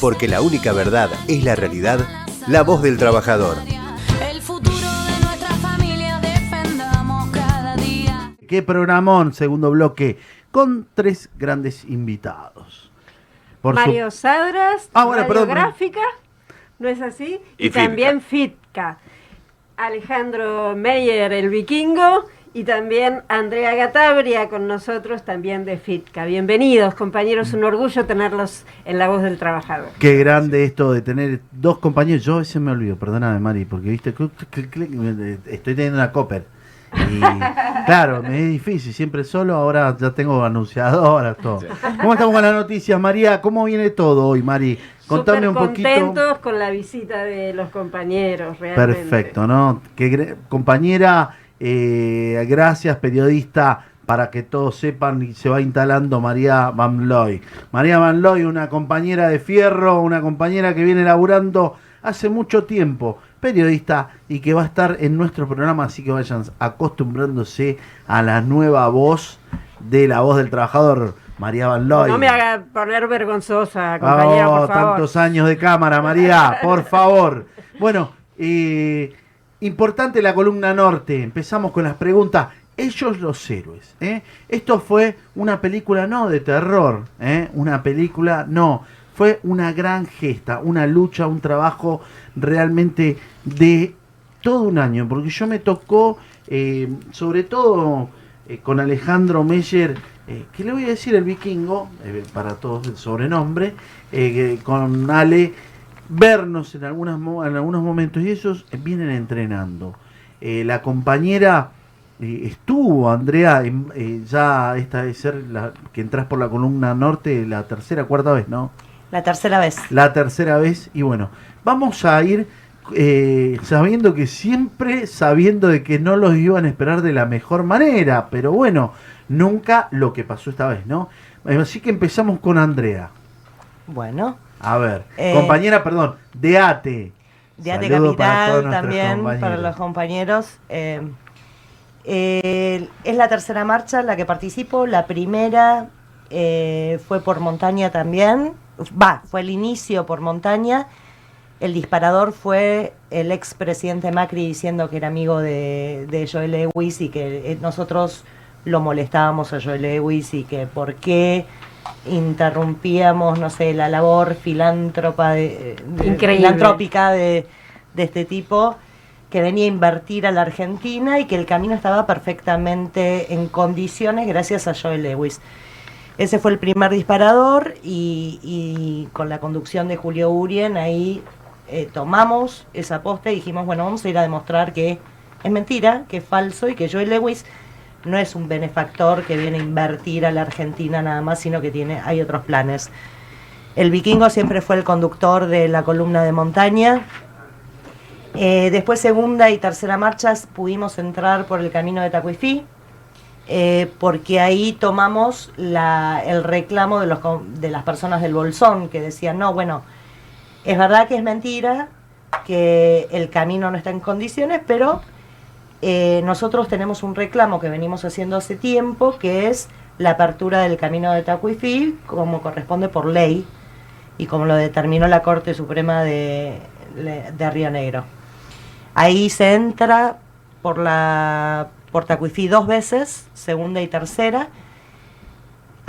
Porque la única verdad es la realidad, la voz del trabajador. El futuro de nuestra familia defendamos cada día. Qué programón, segundo bloque, con tres grandes invitados. Por su- Mario Sadras, Ah, bueno, Radiográfica, ¿no es así? Y Y, también Fitka. Alejandro Meyer, el vikingo, y también Andrea Gatabria con nosotros, también de Fitka. Bienvenidos, compañeros, un orgullo tenerlos en la voz del trabajador. Qué grande esto de tener dos compañeros. Yo a veces me olvido, perdóname, Mari, porque viste, cl- estoy teniendo una copper. Y claro, me es difícil, siempre solo, ahora ya tengo anunciadoras, todo. ¿Cómo estamos con las noticias, María? ¿Cómo viene todo hoy, Mari? Contame un poquito. contentos con la visita de los compañeros, realmente. Perfecto, ¿no? Que compañera, eh, gracias, periodista, para que todos sepan y se va instalando María Van Loy. María Van Loy, una compañera de fierro, una compañera que viene laburando hace mucho tiempo, periodista y que va a estar en nuestro programa, así que vayan acostumbrándose a la nueva voz de la voz del trabajador, María Van Loy. No me haga poner vergonzosa, compañera, Oh, por favor. tantos años de cámara, María, por favor. Bueno, eh, importante la columna norte. Empezamos con las preguntas. Ellos los héroes. ¿eh? Esto fue una película no de terror, ¿eh? una película no. Fue una gran gesta, una lucha, un trabajo realmente de todo un año, porque yo me tocó, eh, sobre todo eh, con Alejandro Meyer, eh, que le voy a decir el vikingo, para todos el sobrenombre, con Ale, vernos en, algunas, en algunos momentos y ellos vienen entrenando. Eh, la compañera eh, estuvo, Andrea, eh, ya esta debe ser la, que entras por la columna norte la tercera, cuarta vez, ¿no? La tercera vez. la tercera vez y bueno, vamos a ir eh, sabiendo que siempre sabiendo de que no los iban a esperar de la mejor manera, pero bueno, nunca lo que pasó esta vez, ¿no? Así que empezamos con Andrea. Bueno, A ver, Eh, compañera, perdón, de ATE. de Ate para Capital nuestros también, para los compañeros. Eh, eh, es la tercera marcha la que participo. La primera eh, fue por montaña también. Va, fue el inicio por montaña. El disparador fue el expresidente Macri diciendo que era amigo de, de Joel Lewis y que nosotros lo molestábamos a Joel Lewis y que por qué interrumpíamos, no sé, la labor filántropa de, filantrópica de, de este tipo que venía a invertir a la Argentina y que el camino estaba perfectamente en condiciones gracias a Joel Lewis. Ese fue el primer disparador y, y con la conducción de Julio Urien ahí eh, tomamos esa posta y dijimos, bueno, vamos a ir a demostrar que es mentira, que es falso y que Joel Lewis no es un benefactor que viene a invertir a la Argentina nada más, sino que tiene, hay otros planes. El vikingo siempre fue el conductor de la columna de montaña. Eh, después segunda y tercera marchas pudimos entrar por el camino de Tacuifí, eh, porque ahí tomamos el reclamo de, los, de las personas del Bolsón, que decían, no, bueno, es verdad que es mentira, que el camino no está en condiciones, pero eh, nosotros tenemos un reclamo que venimos haciendo hace tiempo, que es la apertura del camino de Tacuifí, como corresponde por ley, y como lo determinó la Corte Suprema de, de Río Negro. Ahí se entra por la por Tacuifí dos veces, segunda y tercera.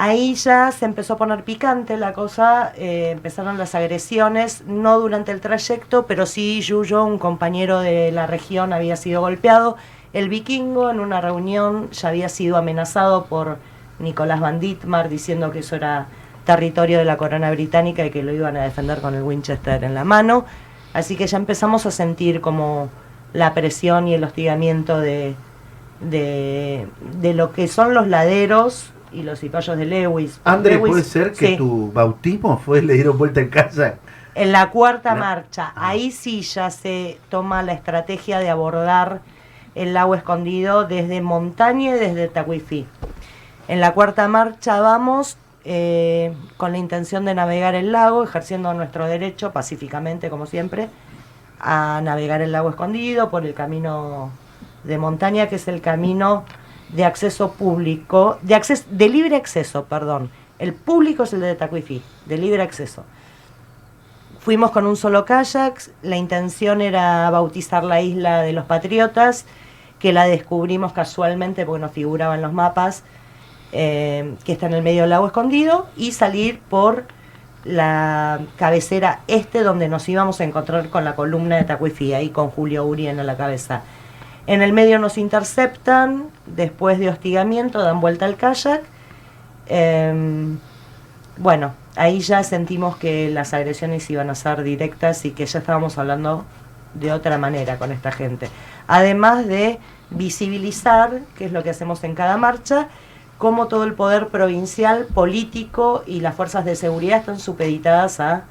Ahí ya se empezó a poner picante la cosa, eh, empezaron las agresiones, no durante el trayecto, pero sí Yuyo, un compañero de la región, había sido golpeado. El vikingo en una reunión ya había sido amenazado por Nicolás Van Dittmar diciendo que eso era territorio de la corona británica y que lo iban a defender con el Winchester en la mano. Así que ya empezamos a sentir como la presión y el hostigamiento de, de, de lo que son los laderos y los cipayos de Lewis. André, Lewis- ¿puede ser que sí. tu bautismo fue, le dieron vuelta en casa? En la cuarta marcha, Ah. ahí sí ya se toma la estrategia de abordar el lago escondido desde montaña y desde Tacuifí. En la cuarta marcha vamos eh, con la intención de navegar el lago, ejerciendo nuestro derecho pacíficamente, como siempre, a navegar el lago escondido por el camino de montaña, que es el camino de acceso público, de, acceso, de libre acceso, perdón. El público es el de Tacuifí, de libre acceso. Fuimos con un solo kayak, la intención era bautizar la isla de los Patriotas, que la descubrimos casualmente porque nos figuraba en los mapas, eh, que está en el medio del lago escondido, y salir por la cabecera este donde nos íbamos a encontrar con la columna de Tacuifí, ahí con Julio Urien a la cabeza. En el medio nos interceptan, después de hostigamiento dan vuelta al kayak. Em, bueno, ahí ya sentimos que las agresiones iban a ser directas y que ya estábamos hablando de otra manera con esta gente. Además de visibilizar, que es lo que hacemos en cada marcha, cómo todo el poder provincial, político y las fuerzas de seguridad están supeditadas a,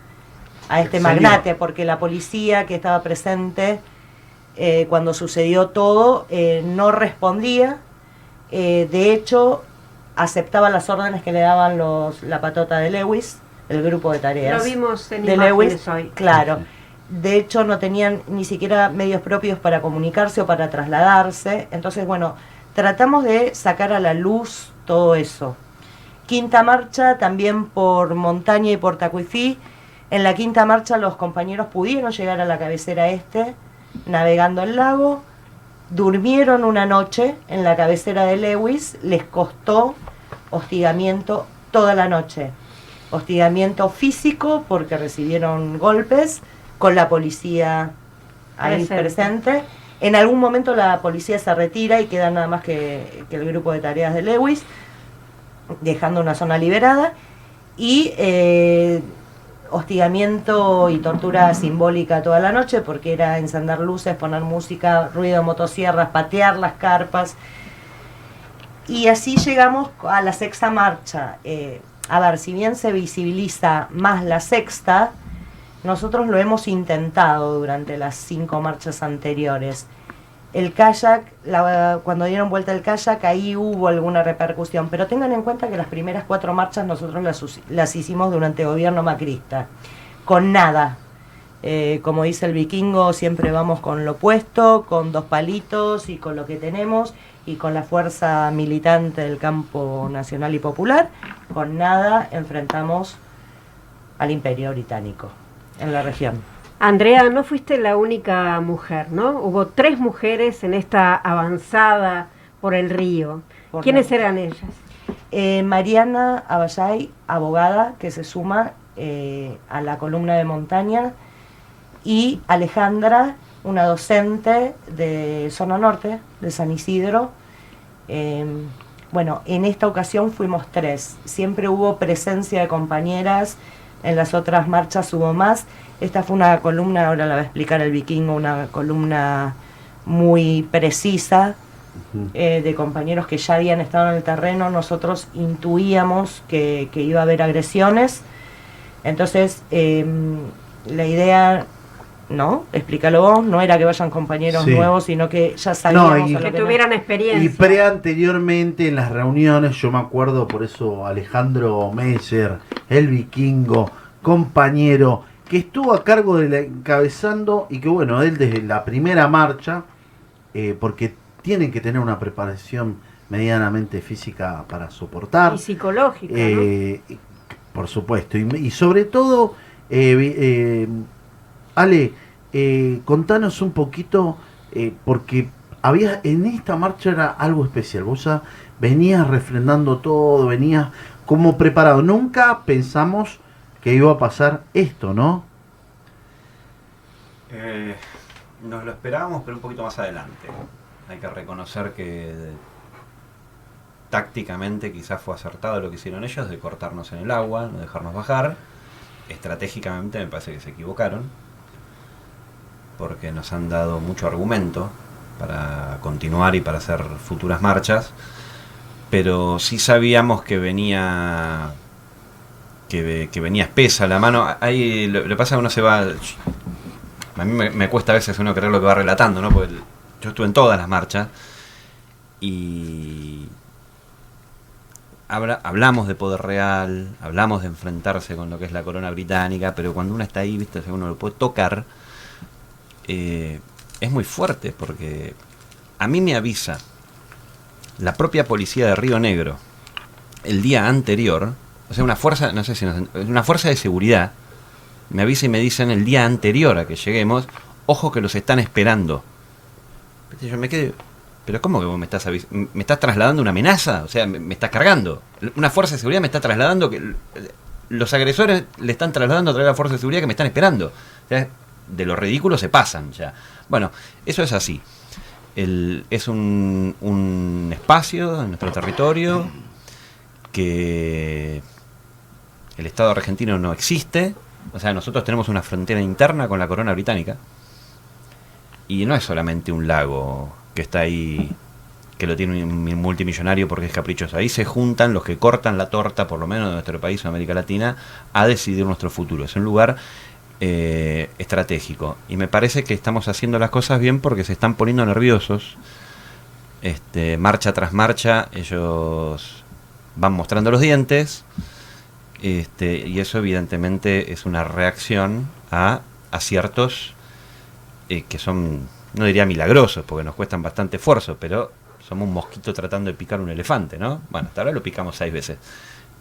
a este magnate, porque la policía que estaba presente eh, cuando sucedió todo eh, no respondía, eh, de hecho aceptaba las órdenes que le daban los, la patota de Lewis, el grupo de tareas Lo vimos en de Lewis, hoy. claro. De hecho, no tenían ni siquiera medios propios para comunicarse o para trasladarse. Entonces, bueno, tratamos de sacar a la luz todo eso. Quinta marcha, también por montaña y por Tacuifí. En la quinta marcha los compañeros pudieron llegar a la cabecera este, navegando el lago. Durmieron una noche en la cabecera de Lewis. Les costó hostigamiento toda la noche hostigamiento físico porque recibieron golpes con la policía ahí Presente. presente. En algún momento la policía se retira y queda nada más que, que el grupo de tareas de Lewis, dejando una zona liberada. Y eh, hostigamiento y tortura simbólica toda la noche porque era encender luces, poner música, ruido de motosierras, patear las carpas. Y así llegamos a la sexta marcha. Eh, a ver, si bien se visibiliza más la sexta, nosotros lo hemos intentado durante las cinco marchas anteriores. El kayak, la- cuando dieron vuelta el kayak, ahí hubo alguna repercusión, pero tengan en cuenta que las primeras cuatro marchas nosotros las, las hicimos durante el gobierno macrista, con nada. Eh, como dice el vikingo, siempre vamos con lo puesto, con dos palitos y con lo que tenemos y con la fuerza militante del campo nacional y popular. Con nada enfrentamos al imperio británico en la región. Andrea, no fuiste la única mujer, ¿no? Hubo tres mujeres en esta avanzada por el río. Por ¿Quiénes la- eran ellas? Eh, Mariana Abayay, abogada, que se suma eh, a la columna de montaña, y Alejandra, una docente de zona norte, de San Isidro. Eh, bueno, en esta ocasión fuimos tres. Siempre hubo presencia de compañeras, en las otras marchas hubo más. Esta fue una columna, ahora la va a explicar el vikingo, una columna muy precisa, eh, de compañeros que ya habían estado en el terreno, nosotros intuíamos que, que iba a haber agresiones. Entonces, eh, la idea, ¿no? Explícalo vos, no era que vayan compañeros Sí. nuevos, sino que ya sabíamos y- a lo Que tuvieran experiencia. Y pre-anteriormente en las reuniones, yo me acuerdo, por eso Alejandro Meyer, el vikingo, compañero, que estuvo a cargo de la encabezando y que bueno, él desde la primera marcha, eh, porque tienen que tener una preparación medianamente física para soportar. Y psicológica. Eh, por supuesto. Y, y sobre todo, eh, Ale, contanos un poquito, porque había en esta marcha era algo especial. Vos ya venías refrendando todo, venías como preparado. Nunca pensamos que iba a pasar esto, ¿no? Eh, nos lo esperábamos, pero un poquito más adelante. Hay que reconocer que tácticamente quizás fue acertado lo que hicieron ellos de cortarnos en el agua, no dejarnos bajar. Estratégicamente me parece que se equivocaron, porque nos han dado mucho argumento para continuar y para hacer futuras marchas, pero sí sabíamos que venía que, venía espesa la mano. Ahí lo, que pasa que uno se va a mí me, cuesta a veces uno creer lo que va relatando, ¿no? Porque yo estuve en todas las marchas y habla- hablamos de poder real, hablamos de enfrentarse con lo que es la corona británica, pero cuando uno está ahí, viste, si uno lo puede tocar, eh, es muy fuerte porque a mí me avisa la propia policía de Río Negro el día anterior, o sea, una fuerza, no sé si nos- una fuerza de seguridad me avisa y me dicen el día anterior a que lleguemos, ojo que los están esperando. Yo me quedé, pero ¿cómo que vos me estás me estás trasladando una amenaza? O sea, me, estás cargando. Una fuerza de seguridad me está trasladando que los agresores le están trasladando a través de la fuerza de seguridad que me están esperando. De lo ridículo se pasan ya. Bueno, eso es así. Es un, un espacio en nuestro territorio que el Estado argentino no existe. O sea, nosotros tenemos una frontera interna con la corona británica. Y no es solamente un lago que está ahí, que lo tiene un mi- multimillonario porque es caprichoso. Ahí se juntan los que cortan la torta, por lo menos de nuestro país o América Latina, a decidir nuestro futuro. Es un lugar eh, estratégico. Y me parece que estamos haciendo las cosas bien porque se están poniendo nerviosos. Este, marcha tras marcha, ellos van mostrando los dientes. Este, y eso evidentemente es una reacción a aciertos eh, que son, no diría milagrosos, porque nos cuestan bastante esfuerzo, pero somos un mosquito tratando de picar un elefante, ¿no? Bueno, hasta ahora lo picamos seis veces.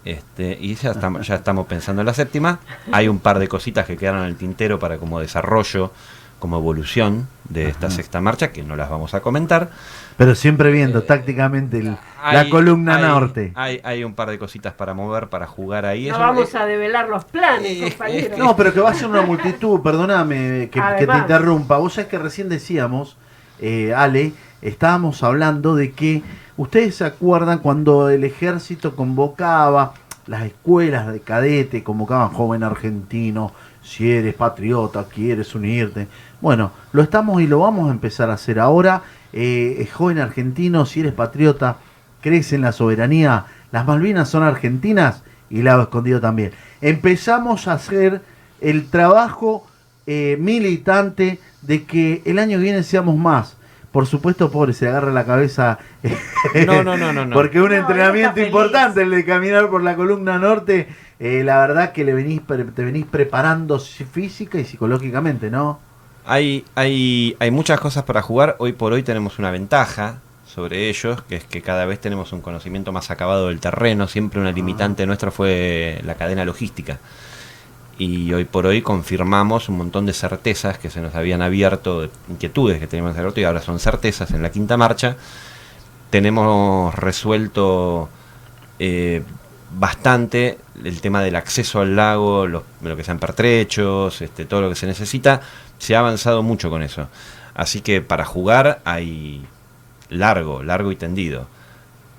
Este, y ya estamos, ya estamos pensando en la séptima. Hay un par de cositas que quedaron en el tintero para como desarrollo, como evolución de esta sexta marcha, que no las vamos a comentar. Pero siempre viendo tácticamente el- la columna hay- norte. Hay, hay un par de cositas para mover, para jugar ahí. No Eso- vamos eh, a develar los planes, eh, compañeros. No, pero que va a ser una multitud, perdóname que, que te interrumpa. Vos sabés que recién decíamos, eh, Ale, estábamos hablando de que ustedes se acuerdan cuando el ejército convocaba, las escuelas de cadete convocaban joven argentino, si eres patriota, quieres unirte. Bueno, lo estamos y lo vamos a empezar a hacer ahora. Eh, eh, joven argentino, si eres patriota, crees en la soberanía, las Malvinas son argentinas y Lago Escondido también. Empezamos a hacer el trabajo eh, militante de que el año que viene seamos más. Por supuesto, pobre, se agarra la cabeza. No, no, no, no, no. Porque un No, entrenamiento importante, el de caminar por la columna norte, eh, la verdad que le venís, pre- te venís preparando si- física y psicológicamente, ¿no? Hay, hay, hay muchas cosas para jugar. Hoy por hoy tenemos una ventaja sobre ellos, que es que cada vez tenemos un conocimiento más acabado del terreno. Siempre una limitante nuestra fue la cadena logística. Y hoy por hoy confirmamos un montón de certezas que se nos habían abierto, de inquietudes que teníamos abierto y ahora son certezas en la quinta marcha. Tenemos resuelto eh, bastante el tema del acceso al lago, los- lo que sean pertrechos, este, todo lo que se necesita. Se ha avanzado mucho con eso. Así que para jugar hay largo, largo y tendido.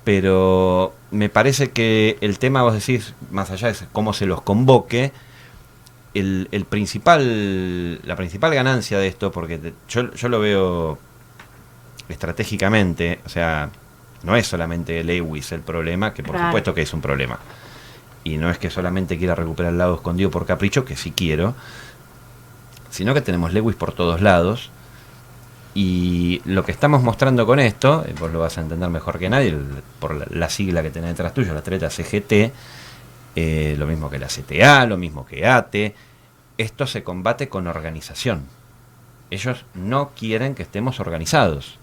Pero me parece que el tema, vos decís, más allá de cómo se los convoque, el, el principal, la principal ganancia de esto, porque te- yo, yo lo veo estratégicamente, o sea, no es solamente Lewis el problema, que por Claro. supuesto que es un problema. Y no es que solamente quiera recuperar el lado escondido por capricho, que sí quiero, sino que tenemos Lewis por todos lados. Y lo que estamos mostrando con esto, eh, vos lo vas a entender mejor que nadie, por la, la sigla que tenés detrás tuyo, la treta CGT, eh, lo mismo que la CTA, lo mismo que ATE, esto se combate con organización. Ellos no quieren que estemos organizados.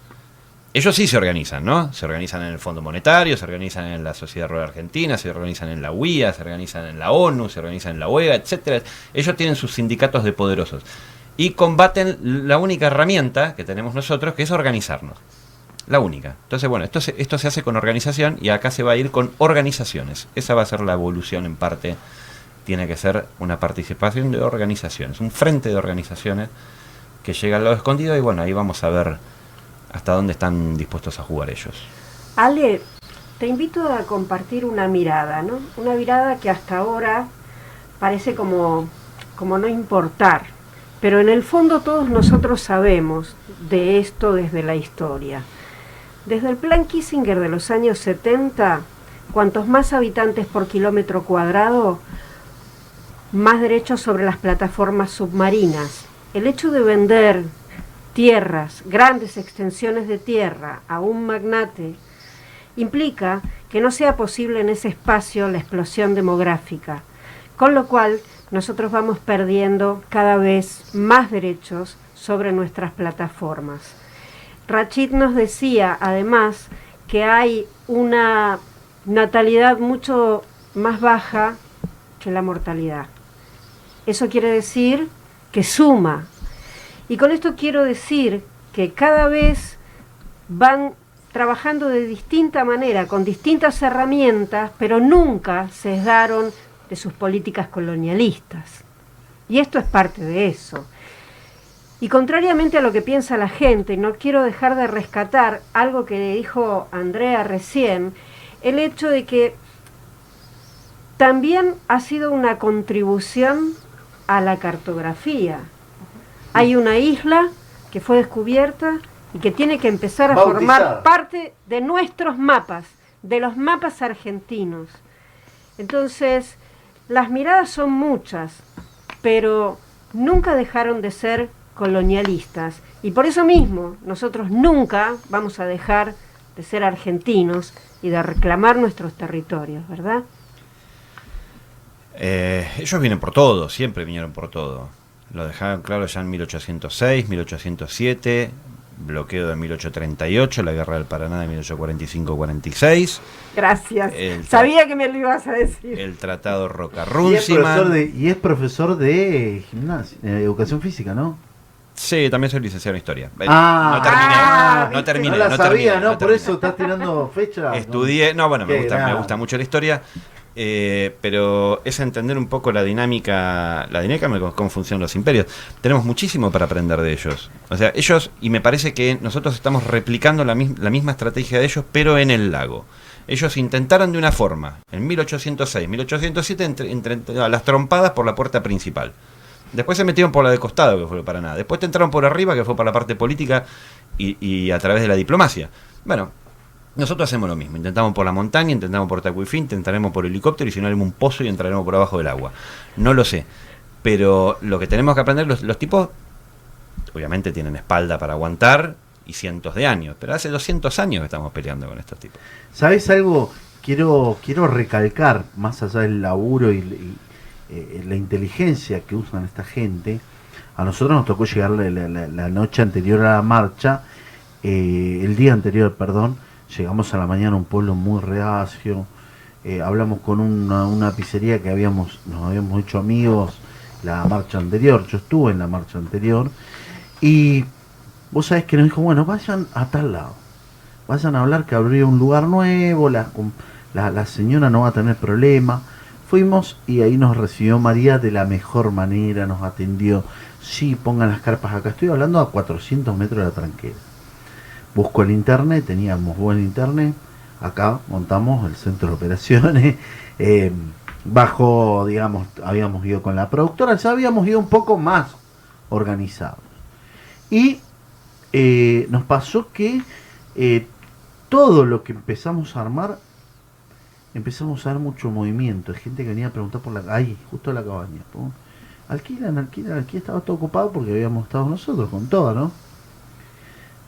Ellos sí se organizan, ¿no? Se organizan en el Fondo Monetario, se organizan en la Sociedad Rural Argentina, se organizan en la UIA, se organizan en la ONU, se organizan en la OEA, etcétera. Ellos tienen sus sindicatos de poderosos y combaten la única herramienta que tenemos nosotros, que es organizarnos. La única. Entonces, bueno, esto se, esto se hace con organización y acá se va a ir con organizaciones. Esa va a ser la evolución en parte. Tiene que ser una participación de organizaciones, un frente de organizaciones que llega al lado escondido y bueno, ahí vamos a ver hasta dónde están dispuestos a jugar ellos. Ale, te invito a compartir una mirada, ¿no? Una mirada que hasta ahora parece como, como no importar, pero en el fondo todos nosotros sabemos de esto desde la historia. Desde el plan Kissinger de los años 70, cuantos más habitantes por kilómetro cuadrado, más derechos sobre las plataformas submarinas. El hecho de vender tierras, grandes extensiones de tierra a un magnate, implica que no sea posible en ese espacio la explosión demográfica, con lo cual nosotros vamos perdiendo cada vez más derechos sobre nuestras plataformas. Rachid nos decía además que hay una natalidad mucho más baja que la mortalidad. Eso quiere decir que suma. Y con esto quiero decir que cada vez van trabajando de distinta manera, con distintas herramientas, pero nunca cesdaron de sus políticas colonialistas. Y esto es parte de eso. Y contrariamente a lo que piensa la gente, no quiero dejar de rescatar algo que dijo Andrea recién, el hecho de que también ha sido una contribución a la cartografía. Hay una isla que fue descubierta y que tiene que empezar a Bautizada. formar parte de nuestros mapas, de los mapas argentinos. Entonces, las miradas son muchas, pero nunca dejaron de ser colonialistas. Y por eso mismo, nosotros nunca vamos a dejar de ser argentinos y de reclamar nuestros territorios, ¿verdad? Eh, ellos vienen por todo, siempre vinieron por todo. Lo dejaron claro ya en 1806, 1807, bloqueo de 1838, la guerra del Paraná de 1845-46, Gracias. El- Sabía que me lo ibas a decir. el tratado Y es, profesor Roca-Runciman. de, y es profesor de gimnasia, eh, educación física, ¿no? Sí, también soy licenciado en historia. Eh, Ah, no terminé, ah, no terminé, no la no sabía, terminé, ¿no? no Por eso estás tirando fecha. Estudié, no, bueno, me gusta, me gusta mucho la historia, eh, pero es entender un poco la dinámica, la dinámica de cómo, funcionan los imperios. Tenemos muchísimo para aprender de ellos. O sea, ellos, y me parece que nosotros estamos replicando la, la misma estrategia de ellos, pero en el lago. Ellos intentaron de una forma, en 1806, 1807, entre, entre- a las trompadas por la puerta principal. Después se metieron por la de costado, que fue para nada. Después te entraron por arriba, que fue para la parte política y, y a través de la diplomacia. Bueno, nosotros hacemos lo mismo. Intentamos por la montaña, intentamos por Tacuifín, intentaremos por helicóptero y si no haremos un pozo y entraremos por abajo del agua. No lo sé. Pero lo que tenemos que aprender, los, los tipos, obviamente tienen espalda para aguantar y cientos de años. Pero hace 200 años que estamos peleando con estos tipos. ¿Sabes algo? Quiero, quiero recalcar, más allá del laburo y, y, eh, la inteligencia que usan esta gente, a nosotros nos tocó llegar la, la- la- noche anterior a la marcha, eh, el día anterior, perdón, llegamos a la mañana a un pueblo muy reacio, eh, hablamos con una, pizzería que habíamos, nos habíamos hecho amigos la marcha anterior, yo estuve en la marcha anterior, y vos sabés que nos dijo, bueno, vayan a tal lado vayan a hablar que abrió un lugar nuevo, la, la señora no va a tener problema. Fuimos y ahí nos recibió María de la mejor manera, nos atendió. Sí, pongan las carpas acá. Estoy hablando a 400 metros de la tranquera. Busco el internet, teníamos buen internet. Acá montamos el centro de operaciones. eh, bajo, digamos, habíamos ido con la productora, ya habíamos ido un poco más organizados. Y eh, nos pasó que eh, todo lo que empezamos a armar, empezamos a ver mucho movimiento. Hay gente que venía a preguntar por la ahí, justo la cabaña. pum. Alquilan, alquilan, aquí estaba todo ocupado porque habíamos estado nosotros con todo, ¿no?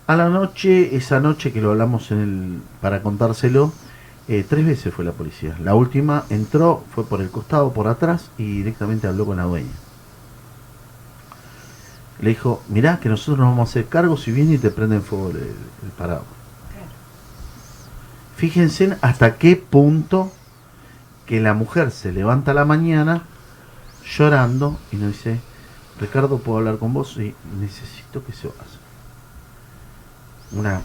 A la noche, esa noche que lo hablamos en el, para contárselo, eh, tres veces fue la policía. La última entró, fue por el costado, por atrás y directamente habló con la dueña. Le dijo, mirá que nosotros nos vamos a hacer cargo si viene y te prenden fuego el, el paraguas. Fíjense hasta qué punto que la mujer se levanta a la mañana llorando y nos dice, Ricardo, ¿puedo hablar con vos? Y necesito que se vaya. Una,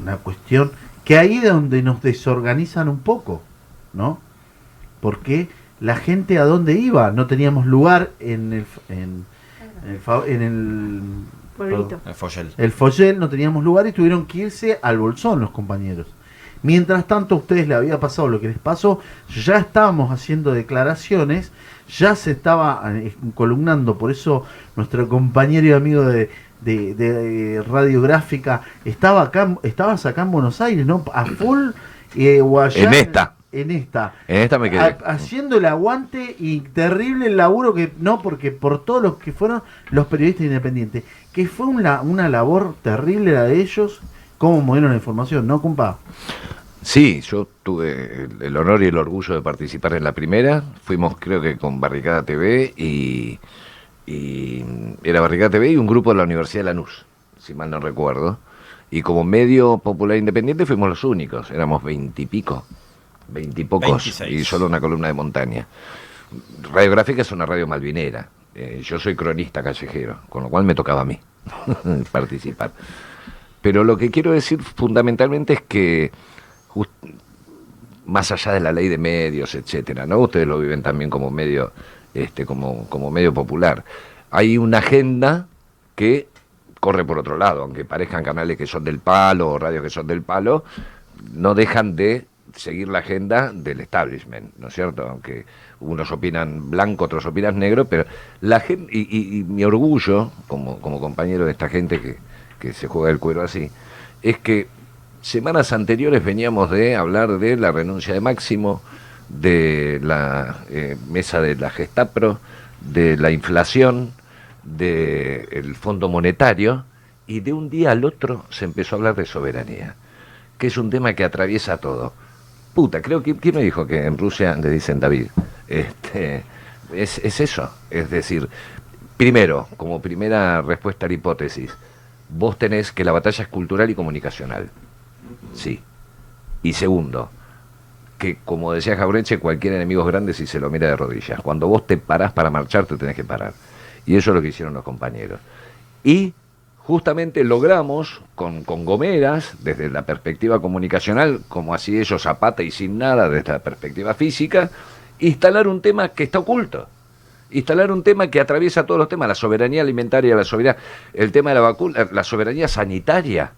una cuestión que ahí es donde nos desorganizan un poco, ¿no? Porque la gente a dónde iba, no teníamos lugar en el, en, en el, en el Pueblito. El Foyel. el Foyel no teníamos lugar y tuvieron que irse al Bolsón los compañeros. Mientras tanto a ustedes le había pasado lo que les pasó, ya estábamos haciendo declaraciones, ya se estaba eh, columnando, por eso nuestro compañero y amigo de, de- de radiográfica estaba acá, estabas acá en Buenos Aires, ¿no? A full eh, o allá En esta. En esta. En esta me quedé. Ha- haciendo el aguante y terrible el laburo que no porque por todos los que fueron los periodistas independientes que fue una, una labor terrible la de ellos cómo movieron la información no compa Sí, yo tuve el, el honor y el orgullo de participar en la primera. Fuimos, creo que con Barricada TV y, y era Barricada TV y un grupo de la Universidad de Lanús, si mal no recuerdo. Y como medio popular independiente fuimos los únicos, éramos veintipico, veintipocos, 26. y solo una columna de montaña. Radiográfica es una radio malvinera, Eh, yo soy cronista callejero, con lo cual me tocaba a mí participar. Pero lo que quiero decir fundamentalmente es que just- más allá de la ley de medios, etcétera, ¿no? Ustedes lo viven también como medio, este, como, como medio popular. Hay una agenda que corre por otro lado, aunque parezcan canales que son del palo o radios que son del palo, no dejan de seguir la agenda del establishment, ¿no es cierto? Aunque unos opinan blanco, otros opinan negro, pero la gente, y, y- mi orgullo como, como compañero de esta gente que, que se juega el cuero así, es que semanas anteriores veníamos de hablar de la renuncia de Máximo, de la eh, mesa de la Gestapro, de la inflación, del Fondo Monetario, y de un día al otro se empezó a hablar de soberanía, que es un tema que atraviesa todo. Puta, creo que, ¿quién me dijo que en Rusia le dicen David? Este, es, es eso, es decir, primero, como primera respuesta a la hipótesis, vos tenés que la batalla es cultural y comunicacional. Sí. Y segundo, que como decía Jaureche, cualquier enemigo es grande si se lo mira de rodillas. Cuando vos te parás para marchar, te tenés que parar. Y eso es lo que hicieron los compañeros. Y justamente logramos, con, con Gomeras, desde la perspectiva comunicacional, como así ellos a pata y sin nada desde la perspectiva física, instalar un tema que está oculto instalar un tema que atraviesa todos los temas, la soberanía alimentaria, la soberanía, el tema de la vacuna, la soberanía sanitaria,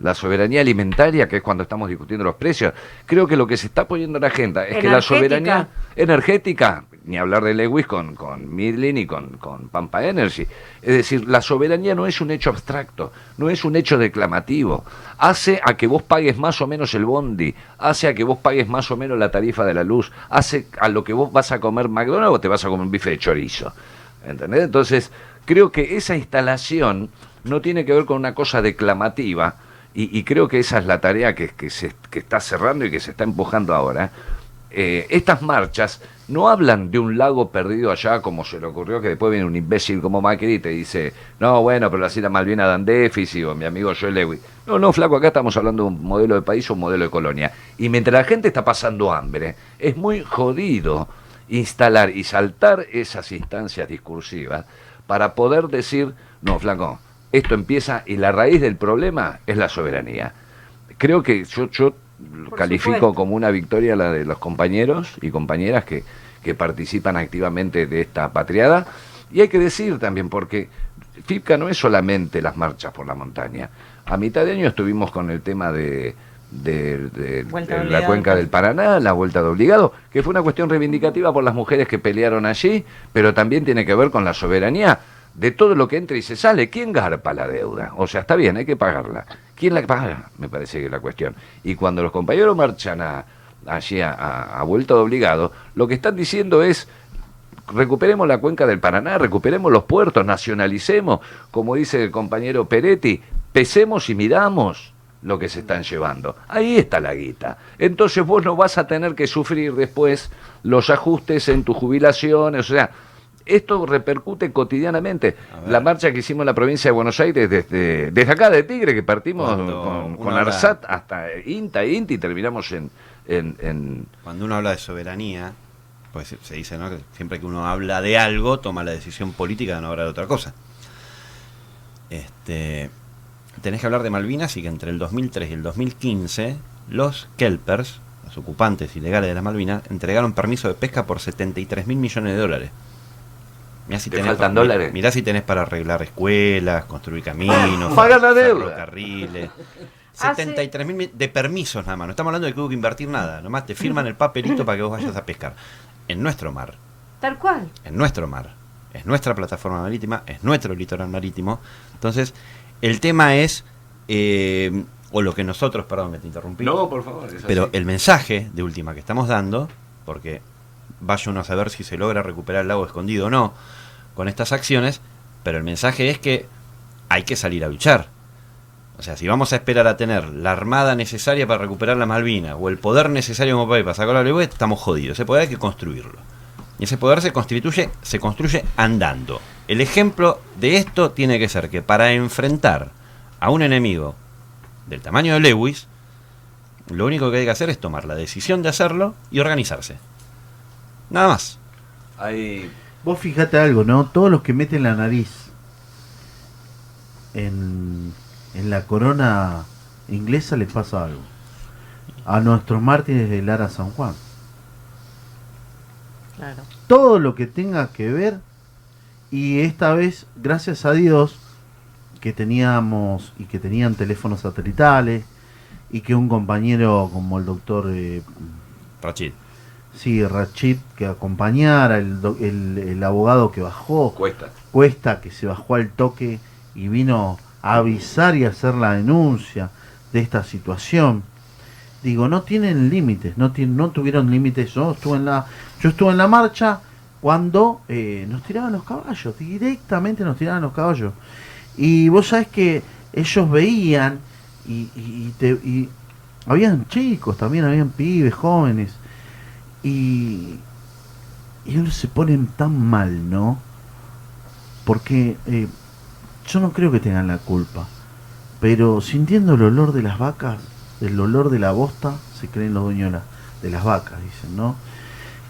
la soberanía alimentaria, que es cuando estamos discutiendo los precios. Creo que lo que se está poniendo en la agenda es que la soberanía energética, ni hablar de Lewis con, con Midlin y con, con Pampa Energy, es decir, la soberanía no es un hecho abstracto, no es un hecho declamativo, hace a que vos pagues más o menos el bondi, hace a que vos pagues más o menos la tarifa de la luz, hace a lo que vos vas a comer McDonald's o te vas a comer un bife de chorizo. ¿Entendés? Entonces, creo que esa instalación no tiene que ver con una cosa declamativa, y, y creo que esa es la tarea que, que se que está cerrando y que se está empujando ahora. Eh, estas marchas no hablan de un lago perdido allá como se le ocurrió que después viene un imbécil como Macri y te dice, no, bueno, pero las Islas Malvinas dan déficit, o mi amigo Joel Lewis. No, no, flaco, acá estamos hablando de un modelo de país o un modelo de colonia. Y mientras la gente está pasando hambre, es muy jodido instalar y saltar esas instancias discursivas para poder decir, no, flaco, esto empieza y la raíz del problema es la soberanía. Creo que yo, yo Por califico supuesto. como una victoria la de los compañeros y compañeras que, que participan activamente de esta patriada. Y hay que decir también, porque FIPCA no es solamente las marchas por la montaña. A mitad de año estuvimos con el tema de, de- de- Vuelta de la cuenca del Paraná, la vuelta de obligado, que fue una cuestión reivindicativa por las mujeres que pelearon allí, pero también tiene que ver con la soberanía de todo lo que entra y se sale. ¿Quién garpa la deuda? O sea, está bien, hay que pagarla. ¿Quién la paga? Me parece que es la cuestión. Y cuando los compañeros marchan a, allí a, a- a vuelta de obligado, lo que están diciendo es recuperemos la cuenca del Paraná, recuperemos los puertos, nacionalicemos, como dice el compañero Peretti, pesemos y midamos lo que se están llevando. Ahí está la guita. Entonces vos no vas a tener que sufrir después los ajustes en tus jubilaciones, o sea, esto repercute cotidianamente. La marcha que hicimos en la provincia de Buenos Aires desde, desde acá de Tigre, que partimos Cuando con, con ARSAT hasta INTA, INTA y terminamos en, en, en Cuando uno habla de soberanía, pues se- se dice, ¿no? Que siempre que uno habla de algo, toma la decisión política de no hablar de otra cosa. Este, tenés que hablar de Malvinas y que entre el 2003 y el 2015, los Kelpers, los ocupantes ilegales de las Malvinas, entregaron permiso de pesca por 73 mil millones de dólares. Mirá si ¿Te tenés faltan pa- dólares? Mirá si tenés para arreglar escuelas, construir caminos, Pagar la deuda. ferrocarriles. Hace- 73 mil de permisos nada más. No estamos hablando de que hubo que invertir nada. Nomás te firman el papelito para que vos vayas a pescar. En nuestro mar. Tal cual. En nuestro mar. Es nuestra plataforma marítima. Es nuestro litoral marítimo. Entonces, el tema es. eh, o lo que nosotros. Perdón que te interrumpí. por favor. Pero así. el mensaje de última que estamos dando, porque vaya uno a saber si se logra recuperar el lago escondido o no con estas acciones, pero el mensaje es que hay que salir a luchar. O sea, si vamos a esperar a tener la armada necesaria para recuperar la Malvina o el poder necesario como país para sacar la Levue, estamos jodidos. Ese poder hay que construirlo. Y ese poder se constituye, se construye andando. El ejemplo de esto tiene que ser que para enfrentar a un enemigo del tamaño de Lewis, lo único que hay que hacer es tomar la decisión de hacerlo y organizarse. Nada más. Hay, Vos fijate algo, ¿no? Todos los que meten la nariz en, en la corona inglesa les pasa algo. A nuestros mártires de Lara San Juan. Claro. todo lo que tenga que ver y esta vez gracias a Dios que teníamos y que tenían teléfonos satelitales y que un compañero como el doctor eh, Rachid. Sí Rachid que acompañara el, el- el abogado que bajó Cuesta. Cuesta que se bajó al toque y vino a avisar y hacer la denuncia de esta situación. Digo, no tienen límites, no, no tuvieron límites. Yo estuve en la, yo estuve en la marcha cuando eh, nos tiraban los caballos, directamente nos tiraban los caballos. Y vos sabés que ellos veían y, y, y te- y habían chicos, también habían pibes, jóvenes. Y, y ellos se ponen tan mal, ¿no? Porque eh, yo no creo que tengan la culpa. Pero sintiendo el olor de las vacas, el olor de la bosta, se creen los dueños de, de las vacas, dicen, ¿no?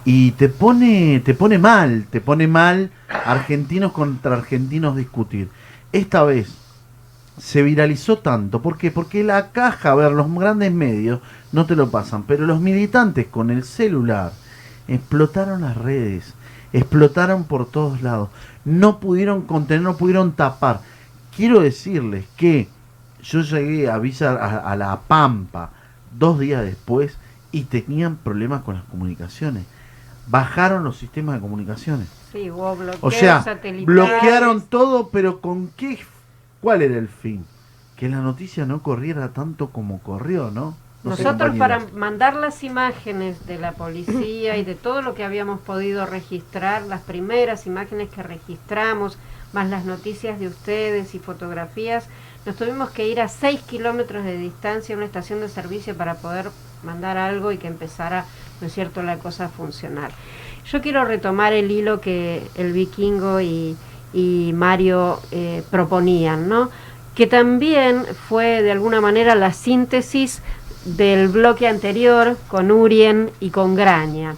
Y te pone, te pone mal, te pone mal argentinos contra argentinos discutir. Esta vez se viralizó tanto, ¿por qué? Porque la caja, a ver, los grandes medios no te lo pasan, pero los militantes con el celular explotaron las redes, explotaron por todos lados, no pudieron contener, no pudieron tapar. Quiero decirles que yo llegué a Villa a, a La Pampa dos días después y tenían problemas con las comunicaciones. Bajaron los sistemas de comunicaciones. Sí, hubo bloqueos O sea, bloquearon todo, pero ¿con qué? ¿Cuál era el fin? Que la noticia no corriera tanto como corrió, ¿no? Nosotros para mandar las imágenes de la policía y de todo lo que habíamos podido registrar, las primeras imágenes que registramos, más las noticias de ustedes y fotografías, nos tuvimos que ir a 6 kilómetros de distancia a una estación de servicio para poder mandar algo y que empezara, ¿no es cierto?, la cosa a funcionar. Yo quiero retomar el hilo que el vikingo y, y Mario eh, proponían, ¿no? Que también fue de alguna manera la síntesis del bloque anterior con Urien y con Graña.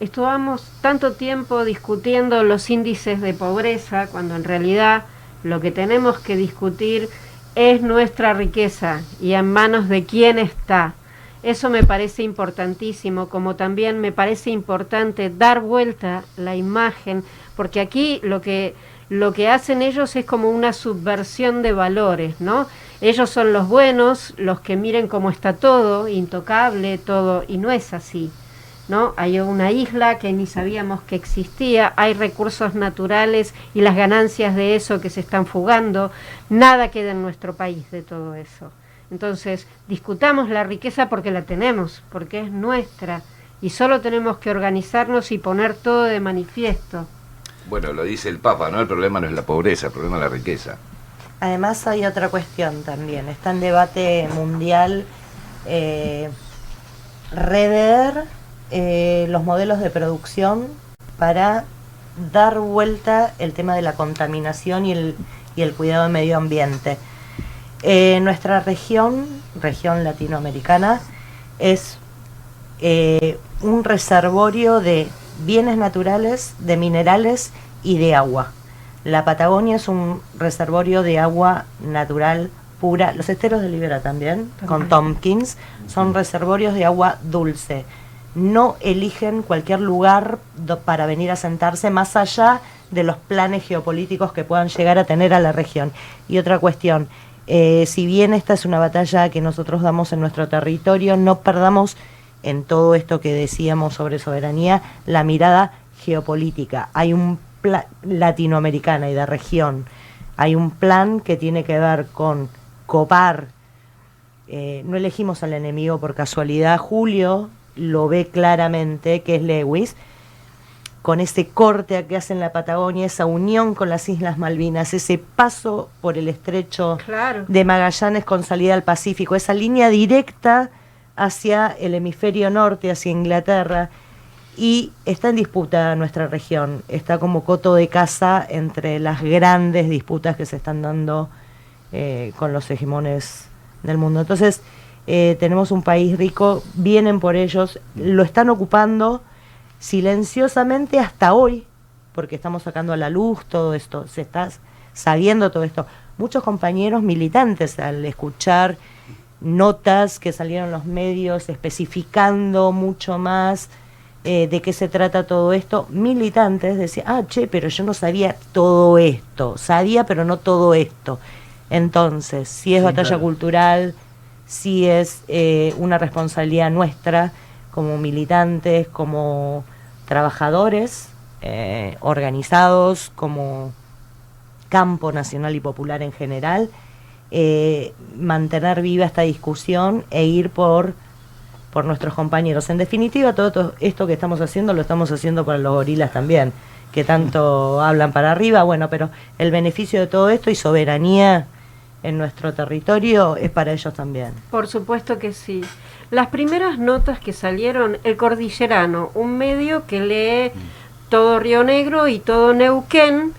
Estuvamos tanto tiempo discutiendo los índices de pobreza cuando en realidad lo que tenemos que discutir es nuestra riqueza y en manos de quién está. Eso me parece importantísimo, como también me parece importante dar vuelta la imagen, porque aquí lo que lo que hacen ellos es como una subversión de valores, ¿no? Ellos son los buenos, los que miren cómo está todo, intocable, todo, y no es así. ¿no? Hay una isla que ni sabíamos que existía, hay recursos naturales y las ganancias de eso que se están fugando, nada queda en nuestro país de todo eso. Entonces, discutamos la riqueza porque la tenemos, porque es nuestra, y solo tenemos que organizarnos y poner todo de manifiesto. Bueno, lo dice el Papa, ¿no? El problema no es la pobreza, el problema es la riqueza. Además hay otra cuestión también, está en debate mundial eh, rever eh, los modelos de producción para dar vuelta el tema de la contaminación y el, cuidado del medio ambiente. Eh, nuestra región, región latinoamericana, es eh, un reservorio de bienes naturales, de minerales y de agua. La Patagonia es un reservorio de agua natural pura. Los esteros de Libera también, con Tompkins, son reservorios de agua dulce. No eligen cualquier lugar do- para venir a sentarse más allá de los planes geopolíticos que puedan llegar a tener a la región. Y otra cuestión, eh, si bien esta es una batalla que nosotros damos en nuestro territorio, no perdamos en todo esto que decíamos sobre soberanía la mirada geopolítica. Hay un plan latinoamericana y de región. Hay un plan que tiene que ver con copar. eh, no elegimos al enemigo por casualidad. Julio lo ve claramente, que es Lewis, con ese corte que hace en la Patagonia, esa unión con las Islas Malvinas, ese paso por el estrecho Claro. de Magallanes con salida al Pacífico, esa línea directa hacia el hemisferio norte, hacia Inglaterra, y está en disputa nuestra región, está como coto de caza entre las grandes disputas que se están dando eh, con los hegemones del mundo. Entonces, eh, tenemos un país rico, vienen por ellos, lo están ocupando silenciosamente hasta hoy, porque estamos sacando a la luz todo esto, se está sabiendo todo esto. Muchos compañeros militantes al escuchar notas que salieron los medios especificando mucho más eh, de qué se trata todo esto, militantes decían, ah, che, pero yo no sabía todo esto, sabía pero no todo esto. Entonces, si es Sí, batalla claro. cultural, si es eh, una responsabilidad nuestra como militantes, como trabajadores eh, organizados, como campo nacional y popular en general, eh, mantener viva esta discusión e ir por, por nuestros compañeros. En definitiva, todo to- esto que estamos haciendo lo estamos haciendo para los gorilas también, que tanto hablan para arriba, bueno, pero el beneficio de todo esto y soberanía en nuestro territorio es para ellos también. Por supuesto que sí. Las primeras notas que salieron, El Cordillerano, un medio que lee todo Río Negro y todo Neuquén,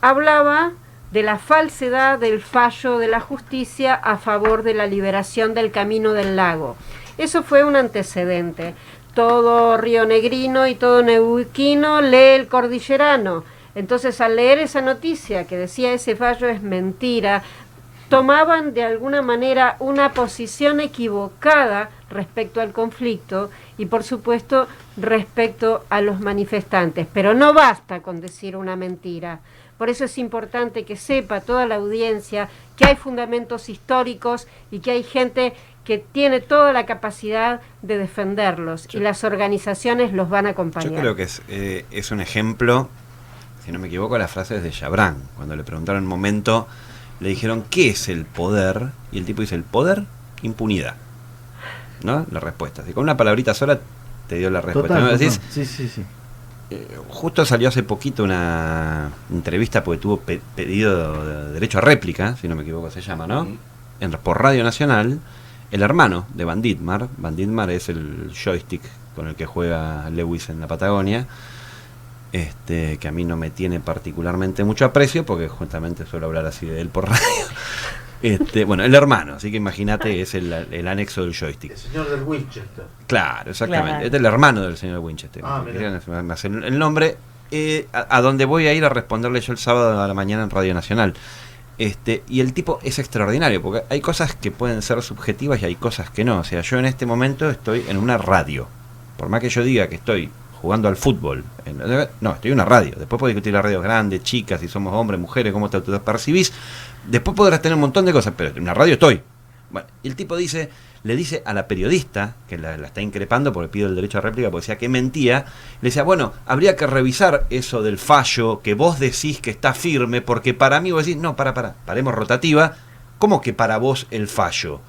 hablaba de la falsedad del fallo de la justicia a favor de la liberación del camino del lago. Eso fue un antecedente. Todo Río Negrino y todo Neuquino lee el Cordillerano. Entonces, al leer esa noticia que decía ese fallo es mentira, tomaban de alguna manera una posición equivocada respecto al conflicto y por supuesto respecto a los manifestantes. Pero no basta con decir una mentira. Por eso es importante que sepa toda la audiencia que hay fundamentos históricos y que hay gente que tiene toda la capacidad de defenderlos y las organizaciones los van a acompañar. Yo creo que es, eh, es un ejemplo, si no me equivoco, las frases de Chabran. Cuando le preguntaron un momento, le dijeron, ¿qué es el poder? Y el tipo dice, el poder, impunidad. ¿No? La respuesta. Así, con una palabrita sola te dio la respuesta. Total, ¿No? total. Decís, Sí, sí, sí. Eh, justo salió hace poquito una entrevista porque tuvo pe- pedido de derecho a réplica, si no me equivoco se llama, ¿no? En, por Radio Nacional, el hermano de Van Dietmar es el joystick con el que juega Lewis en la Patagonia, este, que a mí no me tiene particularmente mucho aprecio porque justamente suelo hablar así de él por radio. Este, bueno, el hermano, así que imagínate, es el, el anexo del joystick. El señor del Winchester. Claro, exactamente. Claro. Este es el hermano del señor Winchester. Ah, el nombre. eh, a, a donde voy a ir a responderle yo el sábado a la mañana en Radio Nacional. Este, y el tipo es extraordinario, porque hay cosas que pueden ser subjetivas y hay cosas que no. O sea, yo en este momento estoy en una radio. Por más que yo diga que estoy jugando al fútbol, en- no, estoy en una radio. Después puedo discutir la radio grande, chicas, si somos hombres, mujeres, cómo te autopercibís. Después podrás tener un montón de cosas, pero en una radio estoy. Bueno, y el tipo dice, le dice a la periodista, que la, la está increpando porque pide el derecho a réplica, porque decía que mentía, le decía, bueno, habría que revisar eso del fallo que vos decís que está firme, porque para mí vos decís, no, para, para, paremos rotativa, ¿cómo que para vos el fallo?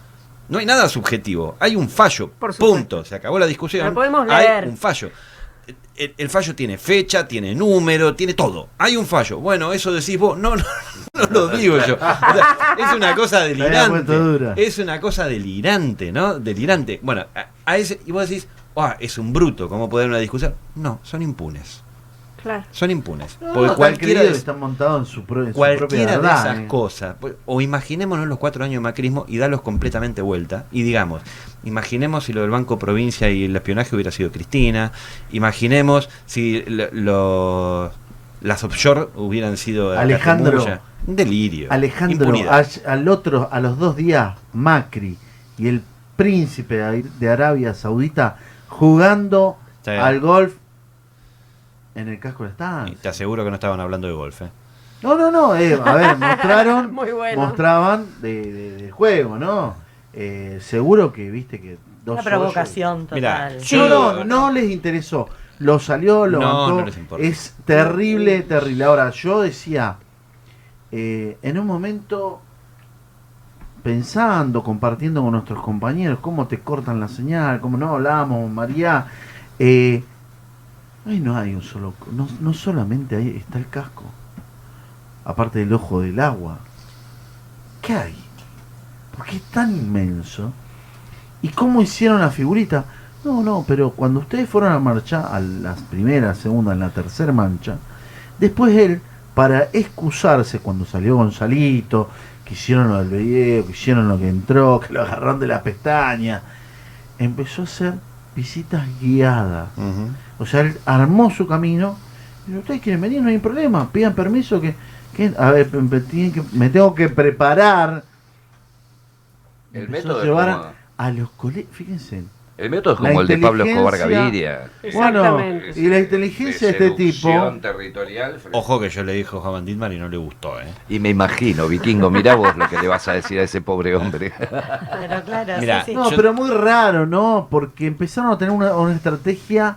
No hay nada subjetivo, hay un fallo, punto, se acabó la discusión, podemos hay leer. un fallo. El, el fallo tiene fecha, tiene número, tiene todo. Hay un fallo. Bueno, eso decís vos. No, no, no lo digo yo. O sea, es una cosa delirante. Es una cosa delirante, ¿no? Delirante. Bueno, a, a ese, y vos decís, ah, es un bruto, ¿cómo puede haber una discusión? No, son impunes. Claro. Son impunes. No, Porque cualquiera de, están montados en su, pro- en su propia cualquiera de esas eh. cosas, pues, o imaginémonos los cuatro años de macrismo y darlos completamente vuelta, y digamos, imaginemos si lo del Banco Provincia y el espionaje hubiera sido Cristina, imaginemos si lo- lo- las offshore hubieran sido Alejandro, un delirio, Alejandro, al, otro, a los dos días, Macri y el príncipe de de Arabia Saudita jugando Sí. al golf en el casco de la estancia. Y te aseguro que no estaban hablando de golf. ¿eh? No, no, no, eh, a ver, mostraron, Muy bueno. mostraban de, de- del juego, ¿no? Eh, seguro que viste que dos Una hoyos- provocación Mirá, total. Sí, Yo- no, no les interesó. Lo salió, lo No, no les importa. Es terrible, terrible. Ahora, yo decía, eh, en un momento, pensando, compartiendo con nuestros compañeros, cómo te cortan la señal, cómo no hablamos, María. Eh, ahí no hay un solo. No, no solamente ahí está el casco. Aparte del ojo del agua. ¿Qué hay? Porque es tan inmenso. ¿Y cómo hicieron la figurita? No, no, pero cuando ustedes fueron a marchar, a la primera, segunda, en la tercera mancha, después él, para excusarse cuando salió Gonzalito, que hicieron lo del video, que hicieron lo que entró, que lo agarraron de las pestañas, empezó a hacer visitas guiadas. O sea, él armó su camino Si ustedes quieren venir, no hay problema, pidan permiso que, que- a ver, me, tienen que- me tengo que preparar. El Empezó método a es llevar como- a, a los colegios, fíjense. El método es como el de Pablo Escobar Gaviria. Bueno, y la inteligencia de este tipo, seducción territorial. frente- Ojo que yo le dije a Jovan Dittmar y no le gustó, ¿eh? Y me imagino, vikingo, mirá vos lo que le vas a decir a ese pobre hombre. Pero claro, sí, sí. No, Yo- pero muy raro, ¿no? Porque empezaron a tener una, una estrategia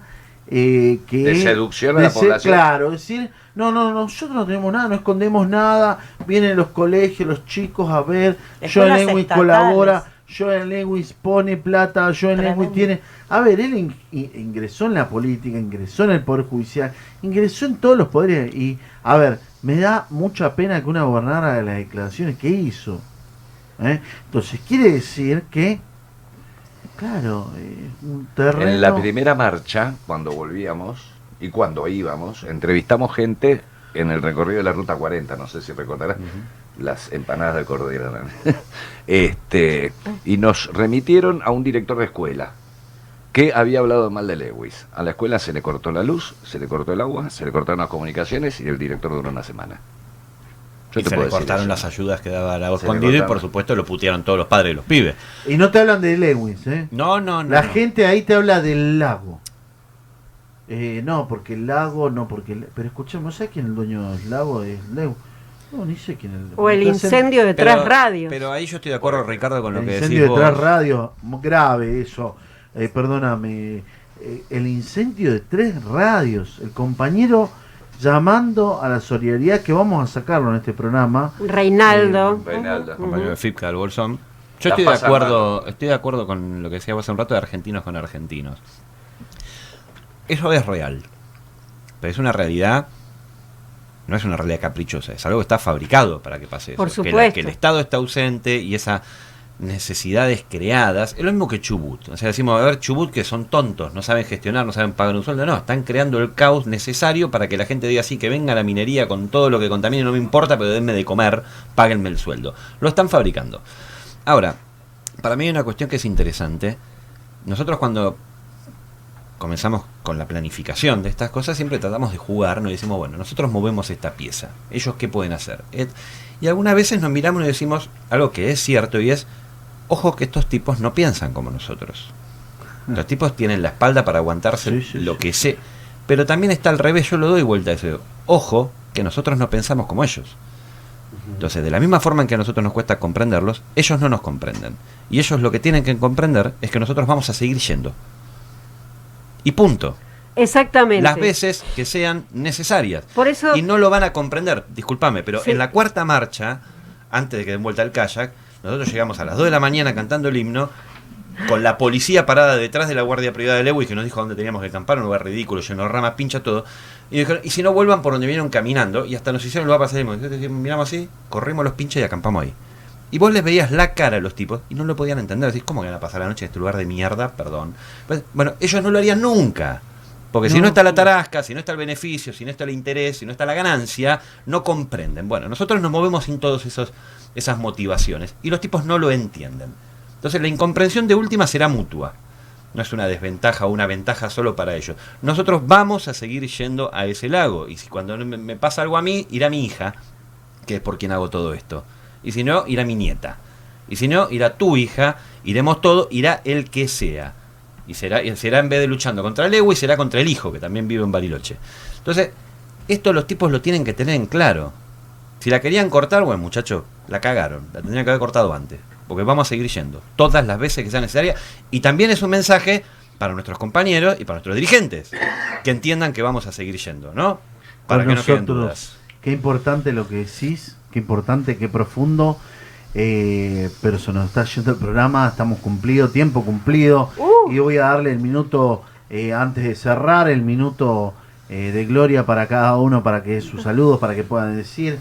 eh, que... De seducción a de la población. Claro, decir, no, no, nosotros no tenemos nada, no escondemos nada, vienen los colegios, los chicos a ver, Joan Escuelas Lewis estatales. colabora, Joan Lewis pone plata, Joan. Lewis tiene... A ver, él in- in- ingresó en la política, ingresó en el Poder Judicial, ingresó en todos los poderes y, a ver, me da mucha pena que una gobernara de las declaraciones que hizo. ¿eh? Entonces, quiere decir que, claro, un terreno... En la primera marcha, cuando volvíamos y cuando íbamos, entrevistamos gente en el recorrido de la Ruta 40, no sé si recordarás, las empanadas de cordillera. este, y nos remitieron a un director de escuela que había hablado mal de Lewis. A la escuela se le cortó la luz, se le cortó el agua, se le cortaron las comunicaciones y el director duró una semana. Yo y te se puedo le cortaron eso. las ayudas que daba le Escondido y por supuesto lo putearon todos los padres de los pibes. Y no te hablan de Lewis, ¿eh? No, no, no. La no. gente ahí te habla del lago. Eh, no, porque el lago, no, porque... el- Pero escuchemos, ¿sabes quién es el dueño del lago? Es Lewis. No, ni sé quién es el O el incendio de Tras Radios. Pero ahí yo estoy de acuerdo, Ricardo, con lo El que incendio decís de Tres vos. Radios, muy grave eso. Eh, perdóname. Eh, el incendio de Tres Radios. El compañero llamando a la solidaridad que vamos a sacarlo en este programa. Reinaldo. Reinaldo. compañero de FIPCA del Bolsón. Yo estoy de acuerdo, estoy de acuerdo con lo que decía vos hace un rato de argentinos con argentinos. Eso es real. Pero es una realidad, no es una realidad caprichosa, es algo que está fabricado para que pase eso. Por Que la- Que, supuesto. el Estado está ausente y esas necesidades creadas, es lo mismo que Chubut. O sea, decimos, a ver, Chubut que son tontos, no saben gestionar, no saben pagar un sueldo. No, están creando el caos necesario para que la gente diga así, que venga la minería con todo lo que contamine, no me importa, pero denme de comer, páguenme el sueldo. Lo están fabricando. Ahora, para mí hay una cuestión que es interesante. Nosotros cuando comenzamos con la planificación de estas cosas, siempre tratamos de jugar, nos decimos, bueno, nosotros movemos esta pieza, ellos qué pueden hacer. Y algunas veces nos miramos y decimos algo que es cierto y es, ojo que estos tipos no piensan como nosotros. Los tipos tienen la espalda para aguantarse Sí, sí, lo que sé. Pero también está al revés, yo lo doy vuelta a eso. Ojo que nosotros no pensamos como ellos. Entonces, de la misma forma en que a nosotros nos cuesta comprenderlos, ellos no nos comprenden. Y ellos lo que tienen que comprender es que nosotros vamos a seguir yendo. Y punto. Exactamente. Las veces que sean necesarias. Por eso- Y no lo van a comprender, discúlpame, pero Sí. en la cuarta marcha, antes de que den vuelta el kayak, nosotros llegamos a las 2 de la mañana cantando el himno, con la policía parada detrás de la guardia privada de Lewis que nos dijo dónde teníamos que acampar, un lugar ridículo, lleno de ramas, pincha todo. Y dijeron, y si no vuelvan por donde vinieron caminando, y hasta nos hicieron el lugar para salir, miramos así, corrimos los pinches y acampamos ahí. Y vos les veías la cara a los tipos y no lo podían entender. Decís, ¿cómo que van a pasar la noche en este lugar de mierda? Perdón. Pues, bueno, ellos no lo harían nunca. Porque si No. está la tarasca, si no está el beneficio, si no está el interés, si no está la ganancia, no comprenden. Bueno, nosotros nos movemos sin todas esas motivaciones y los tipos no lo entienden. Entonces la incomprensión de última será mutua. No es una desventaja o una ventaja solo para ellos. Nosotros vamos a seguir yendo a ese lago. Y si cuando me, me pasa algo a mí, irá mi hija, que es por quien hago todo esto. Y si no, irá mi nieta. Y si no, irá tu hija, iremos todo, irá el que sea. Y será, y será en vez de luchando contra Lewis, será contra el hijo, que también vive en Bariloche. Entonces, esto los tipos lo tienen que tener en claro. Si la querían cortar, bueno, muchachos, la cagaron. La tendrían que haber cortado antes. Porque vamos a seguir yendo. Todas las veces que sea necesaria. Y también es un mensaje para nuestros compañeros y para nuestros dirigentes. Que entiendan que vamos a seguir yendo, ¿no? Para Con que no queden nosotros. dudas. Qué importante lo que decís, qué importante, qué profundo. Eh, pero se nos está yendo el programa, estamos cumplido, tiempo cumplido. Uh. Y voy a darle el minuto, eh, antes de cerrar, el minuto eh, de gloria para cada uno, para que sus saludos, para que puedan decir.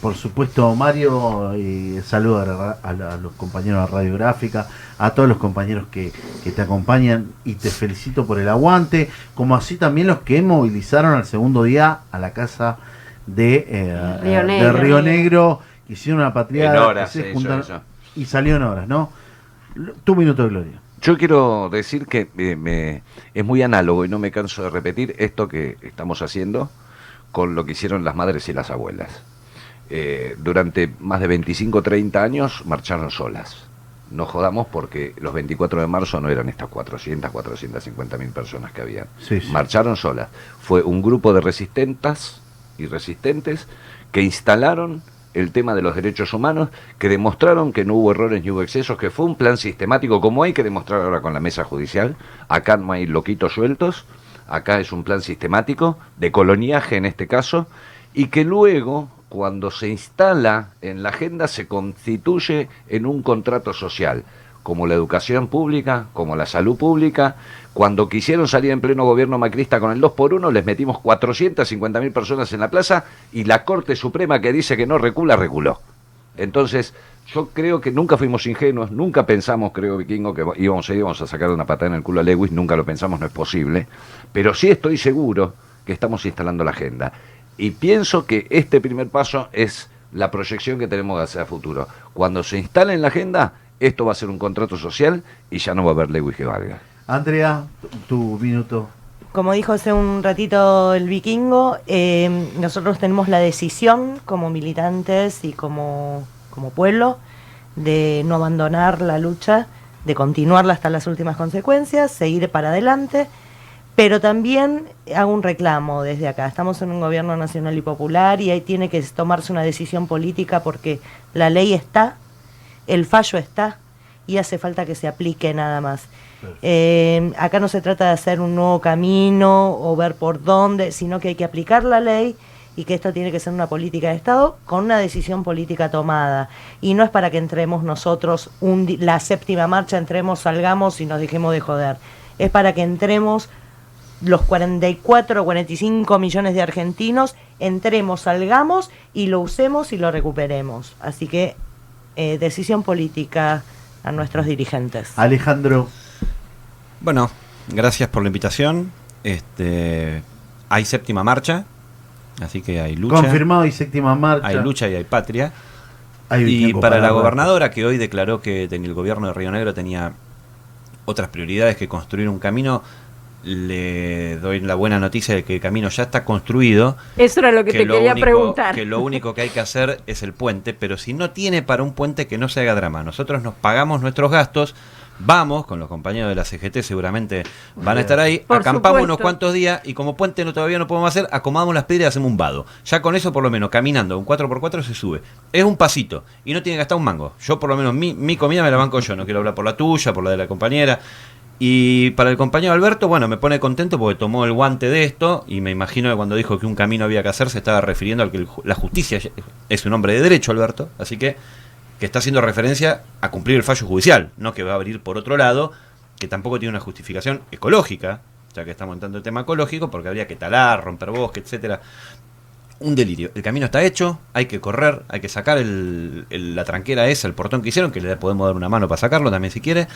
Por supuesto, Mario, eh, saludo a, a los compañeros de Radiográfica, a todos los compañeros que, que te acompañan y te felicito por el aguante, como así también los que movilizaron al segundo día a la casa de, Río de Negro. Río Negro, que hicieron una patriada En horas se y salió en horas, ¿no? Tu minuto de gloria. Yo quiero decir que eh, me- es muy análogo y no me canso de repetir esto que estamos haciendo con lo que hicieron las madres y las abuelas. Eh, durante más de 25 o 30 años marcharon solas. No jodamos porque los 24 de marzo no eran estas 400, 450 mil personas que habían. Sí, sí. Marcharon solas. Fue un grupo de resistentas y resistentes que instalaron el tema de los derechos humanos, que demostraron que no hubo errores ni hubo excesos, que fue un plan sistemático, como hay que demostrar ahora con la mesa judicial. Acá no hay loquitos sueltos, acá es un plan sistemático, de coloniaje en este caso, y que luego, cuando se instala en la agenda, se constituye en un contrato social, como la educación pública, como la salud pública. Cuando quisieron salir en pleno gobierno macrista con el 2 por 1 les metimos 450 mil personas en la plaza y la Corte Suprema que dice que no recula, reculó. Entonces, yo creo que nunca fuimos ingenuos, nunca pensamos, creo, Vikingo, que íbamos a, íbamos a sacar una patada en el culo a Lewis, nunca lo pensamos, no es posible. Pero sí estoy seguro que estamos instalando la agenda. Y pienso que este primer paso es la proyección que tenemos hacia el futuro. Cuando se instale en la agenda, esto va a ser un contrato social y ya no va a haber Lewis que valga. Andrea, tu, tu minuto. Como dijo hace un ratito el vikingo, eh, nosotros tenemos la decisión como militantes y como, como pueblo de no abandonar la lucha, de continuarla hasta las últimas consecuencias, seguir para adelante, pero también hago un reclamo desde acá. Estamos en un gobierno nacional y popular y ahí tiene que tomarse una decisión política porque la ley está, el fallo está y hace falta que se aplique nada más. Eh, acá no se trata de hacer un nuevo camino o ver por dónde, sino que hay que aplicar la ley y que esto tiene que ser una política de Estado con una decisión política tomada. Y no es para que entremos nosotros, un la séptima marcha, entremos, salgamos y nos dejemos de joder. Es para que entremos los 44 o 45 millones de argentinos, entremos, salgamos y lo usemos y lo recuperemos. Así que eh, decisión política a nuestros dirigentes. Alejandro, Bueno, gracias por la invitación. Este, hay séptima marcha, así que hay lucha. confirmado y séptima marcha. Hay lucha y hay patria. Hay y tiempo para la gobernadora que hoy declaró que el gobierno de Río Negro tenía otras prioridades que construir un camino, le doy la buena noticia de que el camino ya está construido. Eso era lo que, te lo quería único, preguntar. que lo único que hay que hacer es el puente, pero si no tiene para un puente que no se haga drama. Nosotros nos pagamos nuestros gastos, vamos con los compañeros de la CGT, seguramente van a estar ahí, Por acampamos supuesto. unos cuantos días y como puente no todavía no podemos hacer, acomodamos las piedras y hacemos un vado. Ya con eso por lo menos caminando un 4x4 se sube. Es un pasito y no tiene que gastar un mango. Yo por lo menos mi, mi comida me la banco yo, no quiero hablar por la tuya, por la de la compañera. Y para el compañero Alberto, bueno, me pone contento porque tomó el guante de esto y me imagino que cuando dijo que un camino había que hacer se estaba refiriendo al que la justicia es un hombre de derecho, Alberto, así que que está haciendo referencia a cumplir el fallo judicial, no que va a abrir por otro lado, que tampoco tiene una justificación ecológica, ya que estamos entrando el tema ecológico, porque habría que talar, romper bosque, etcétera. Un delirio. El camino está hecho, hay que correr, hay que sacar el- el- la tranquera esa, el portón que hicieron, que le podemos dar una mano para sacarlo también si quiere,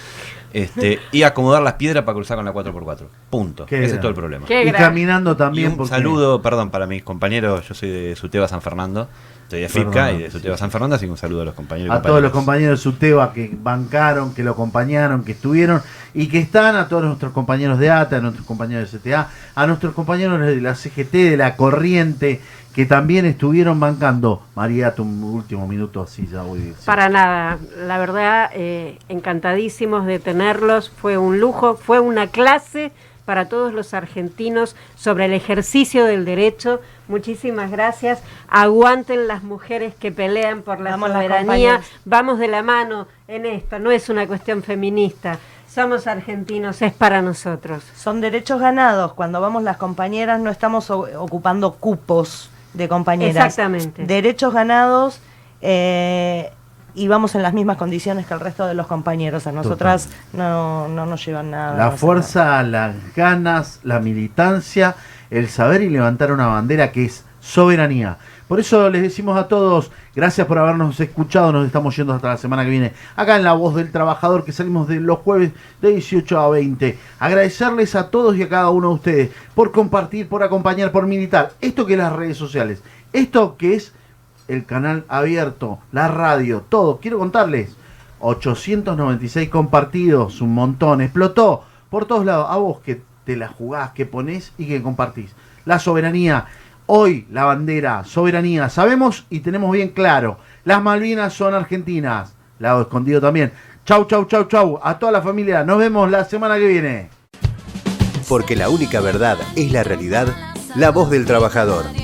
este, y acomodar las piedras para cruzar con la 4x4. Punto. Qué Ese es todo el problema. Qué y gran. caminando Y también. un porque- saludo, perdón, para mis compañeros, yo soy de Suteba San Fernando, estoy de FIPCA Perdón, y de Suteba sí. San Fernando, así que un saludo a los compañeros. y a todos los compañeros de Suteba que bancaron, que lo acompañaron, que estuvieron y que están, a todos nuestros compañeros de ATA, a nuestros compañeros de CTA, a nuestros compañeros de la CGT, de la Corriente, que también estuvieron bancando. María, tu último minuto, así ya voy. sí. Para nada, la verdad, eh, encantadísimos de tenerlos, fue un lujo, fue una clase para todos los argentinos sobre el ejercicio del derecho. Muchísimas gracias. Aguanten las mujeres que pelean por la Vamos soberanía. Vamos de la mano en esto, no es una cuestión feminista. Somos argentinos, es para nosotros. Son derechos ganados. Cuando vamos las compañeras no estamos o- ocupando cupos de compañeras. Exactamente. Derechos ganados eh, y vamos en las mismas condiciones que el resto de los compañeros. A nosotras no, no nos llevan nada. La fuerza, las ganas, la militancia, el saber y levantar una bandera que es soberanía. Por eso les decimos a todos, gracias por habernos escuchado, nos estamos yendo hasta la semana que viene, acá en La Voz del Trabajador, que salimos de los jueves de 18 a 20. Agradecerles a todos y a cada uno de ustedes por compartir, por acompañar, por militar. Esto que es las redes sociales, esto que es el canal abierto, la radio, todo. Quiero contarles, 896 compartidos, un montón, explotó por todos lados. A vos que te la jugás, que ponés y que compartís. La soberanía, hoy la bandera, soberanía, sabemos y tenemos bien claro, las Malvinas son argentinas, lado escondido también. Chau, chau, chau, chau, a toda la familia, nos vemos la semana que viene. Porque la única verdad es la realidad, la voz del trabajador.